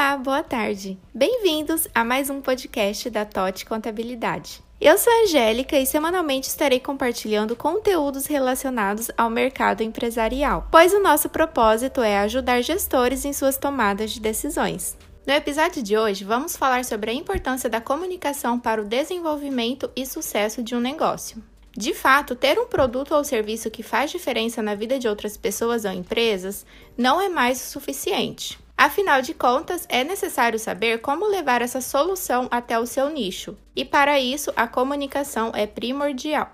Olá, boa tarde. Bem-vindos a mais um podcast da TOT Contabilidade. Eu sou a Angélica e semanalmente estarei compartilhando conteúdos relacionados ao mercado empresarial, pois o nosso propósito é ajudar gestores em suas tomadas de decisões. No episódio de hoje, vamos falar sobre a importância da comunicação para o desenvolvimento e sucesso de um negócio. De fato, ter um produto ou serviço que faz diferença na vida de outras pessoas ou empresas não é mais o suficiente. Afinal de contas, é necessário saber como levar essa solução até o seu nicho, e para isso a comunicação é primordial.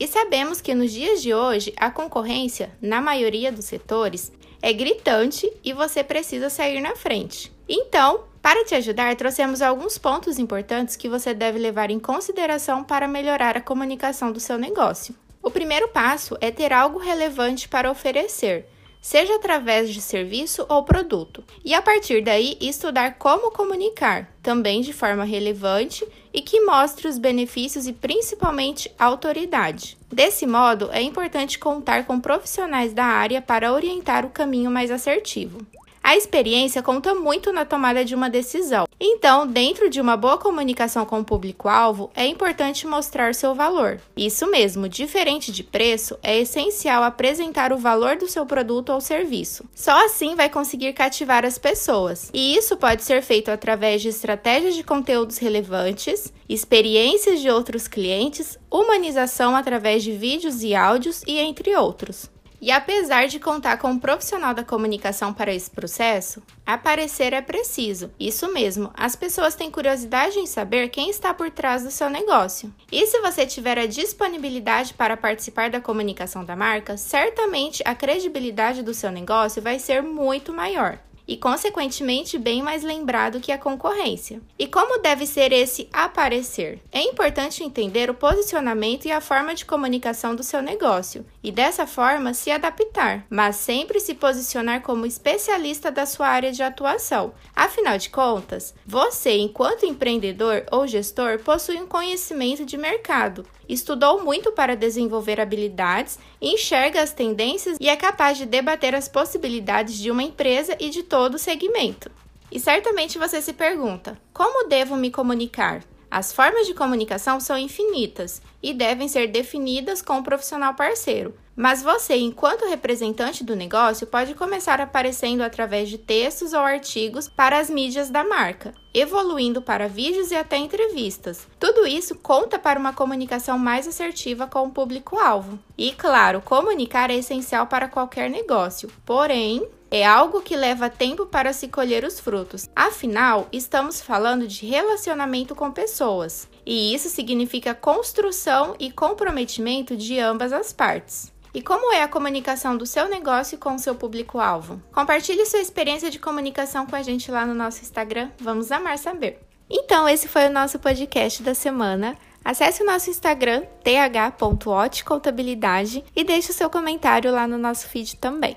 E sabemos que nos dias de hoje a concorrência, na maioria dos setores, é gritante e você precisa sair na frente. Então, para te ajudar, trouxemos alguns pontos importantes que você deve levar em consideração para melhorar a comunicação do seu negócio. O primeiro passo é ter algo relevante para oferecer seja através de serviço ou produto, e a partir daí estudar como comunicar, também de forma relevante e que mostre os benefícios e principalmente autoridade. Desse modo, é importante contar com profissionais da área para orientar o caminho mais assertivo. A experiência conta muito na tomada de uma decisão. Então, dentro de uma boa comunicação com o público-alvo, é importante mostrar seu valor. Isso mesmo, diferente de preço, é essencial apresentar o valor do seu produto ou serviço. Só assim vai conseguir cativar as pessoas. E isso pode ser feito através de estratégias de conteúdos relevantes, experiências de outros clientes, humanização através de vídeos e áudios e entre outros. E apesar de contar com um profissional da comunicação para esse processo, aparecer é preciso. Isso mesmo, as pessoas têm curiosidade em saber quem está por trás do seu negócio. E se você tiver a disponibilidade para participar da comunicação da marca, certamente a credibilidade do seu negócio vai ser muito maior e, consequentemente, bem mais lembrado que a concorrência. E como deve ser esse aparecer? É importante entender o posicionamento e a forma de comunicação do seu negócio e, dessa forma, se adaptar, mas sempre se posicionar como especialista da sua área de atuação. Afinal de contas, você, enquanto empreendedor ou gestor, possui um conhecimento de mercado estudou muito para desenvolver habilidades, enxerga as tendências e é capaz de debater as possibilidades de uma empresa e de todo o segmento. E certamente você se pergunta: como devo me comunicar? As formas de comunicação são infinitas e devem ser definidas com o profissional parceiro, mas você, enquanto representante do negócio, pode começar aparecendo através de textos ou artigos para as mídias da marca, evoluindo para vídeos e até entrevistas. Tudo isso conta para uma comunicação mais assertiva com o público-alvo. E claro, comunicar é essencial para qualquer negócio, porém, é algo que leva tempo para se colher os frutos. Afinal, estamos falando de relacionamento com pessoas, e isso significa construção e comprometimento de ambas as partes. E como é a comunicação do seu negócio com o seu público-alvo? Compartilhe sua experiência de comunicação com a gente lá no nosso Instagram. Vamos amar saber. Então, esse foi o nosso podcast da semana. Acesse o nosso Instagram, th.otcontabilidade, e deixe o seu comentário lá no nosso feed também.